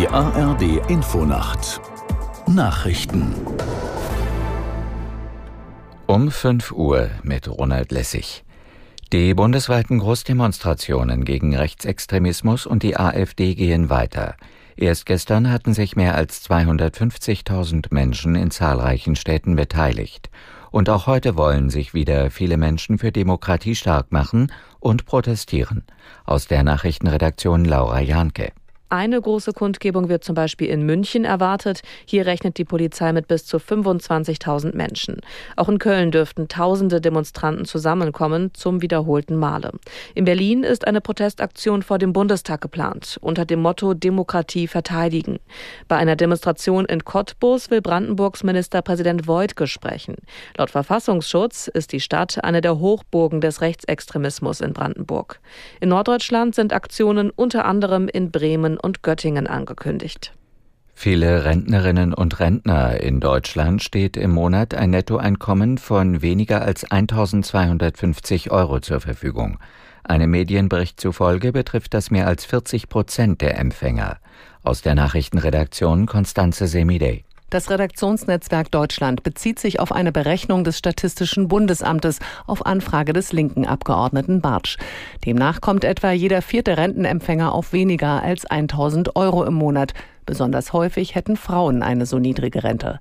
Die ARD Infonacht Nachrichten um 5 Uhr mit Ronald Lessig. Die bundesweiten Großdemonstrationen gegen Rechtsextremismus und die AfD gehen weiter. Erst gestern hatten sich mehr als 250.000 Menschen in zahlreichen Städten beteiligt. Und auch heute wollen sich wieder viele Menschen für Demokratie stark machen und protestieren. Aus der Nachrichtenredaktion Laura Janke. Eine große Kundgebung wird zum Beispiel in München erwartet. Hier rechnet die Polizei mit bis zu 25.000 Menschen. Auch in Köln dürften tausende Demonstranten zusammenkommen zum wiederholten Male. In Berlin ist eine Protestaktion vor dem Bundestag geplant, unter dem Motto Demokratie verteidigen. Bei einer Demonstration in Cottbus will Brandenburgs Ministerpräsident Voigt sprechen. Laut Verfassungsschutz ist die Stadt eine der Hochburgen des Rechtsextremismus in Brandenburg. In Norddeutschland sind Aktionen unter anderem in Bremen und Göttingen angekündigt. Viele Rentnerinnen und Rentner in Deutschland steht im Monat ein Nettoeinkommen von weniger als 1250 Euro zur Verfügung. Einem Medienbericht zufolge betrifft das mehr als 40 Prozent der Empfänger. Aus der Nachrichtenredaktion Konstanze Semidey. Das Redaktionsnetzwerk Deutschland bezieht sich auf eine Berechnung des Statistischen Bundesamtes auf Anfrage des linken Abgeordneten Bartsch. Demnach kommt etwa jeder vierte Rentenempfänger auf weniger als 1000 Euro im Monat. Besonders häufig hätten Frauen eine so niedrige Rente.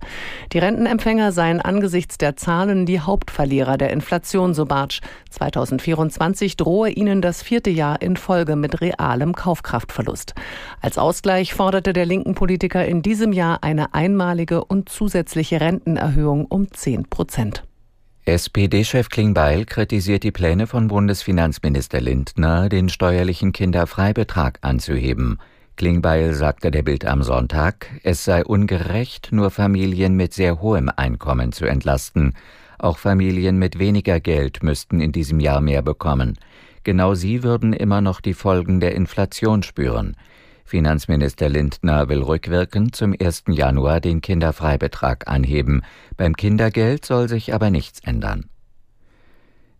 Die Rentenempfänger seien angesichts der Zahlen die Hauptverlierer der Inflation, so Bartsch. 2024 drohe ihnen das vierte Jahr in Folge mit realem Kaufkraftverlust. Als Ausgleich forderte der linken Politiker in diesem Jahr eine einmalige und zusätzliche Rentenerhöhung um 10 Prozent. SPD-Chef Klingbeil kritisiert die Pläne von Bundesfinanzminister Lindner, den steuerlichen Kinderfreibetrag anzuheben. Klingbeil sagte der Bild am Sonntag, es sei ungerecht, nur Familien mit sehr hohem Einkommen zu entlasten. Auch Familien mit weniger Geld müssten in diesem Jahr mehr bekommen. Genau sie würden immer noch die Folgen der Inflation spüren. Finanzminister Lindner will rückwirkend zum 1. Januar den Kinderfreibetrag anheben. Beim Kindergeld soll sich aber nichts ändern.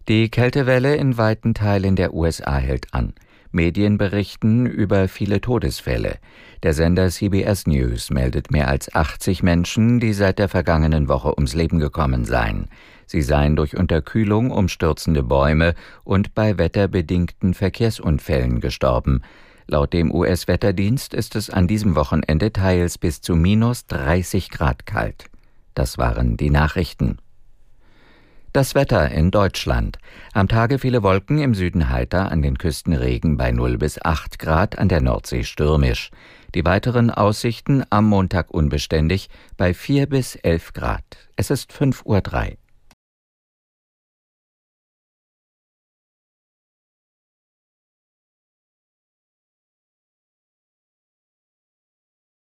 Die Kältewelle in weiten Teilen der USA hält an. Medien berichten über viele Todesfälle. Der Sender CBS News meldet mehr als 80 Menschen, die seit der vergangenen Woche ums Leben gekommen seien. Sie seien durch Unterkühlung, umstürzende Bäume und bei wetterbedingten Verkehrsunfällen gestorben. Laut dem US-Wetterdienst ist es an diesem Wochenende teils bis zu minus 30 Grad kalt. Das waren die Nachrichten. Das Wetter in Deutschland. Am Tage viele Wolken, im Süden heiter, an den Küsten Regen bei 0 bis 8 Grad, an der Nordsee stürmisch. Die weiteren Aussichten am Montag unbeständig bei 4 bis 11 Grad. Es ist 5.03 Uhr.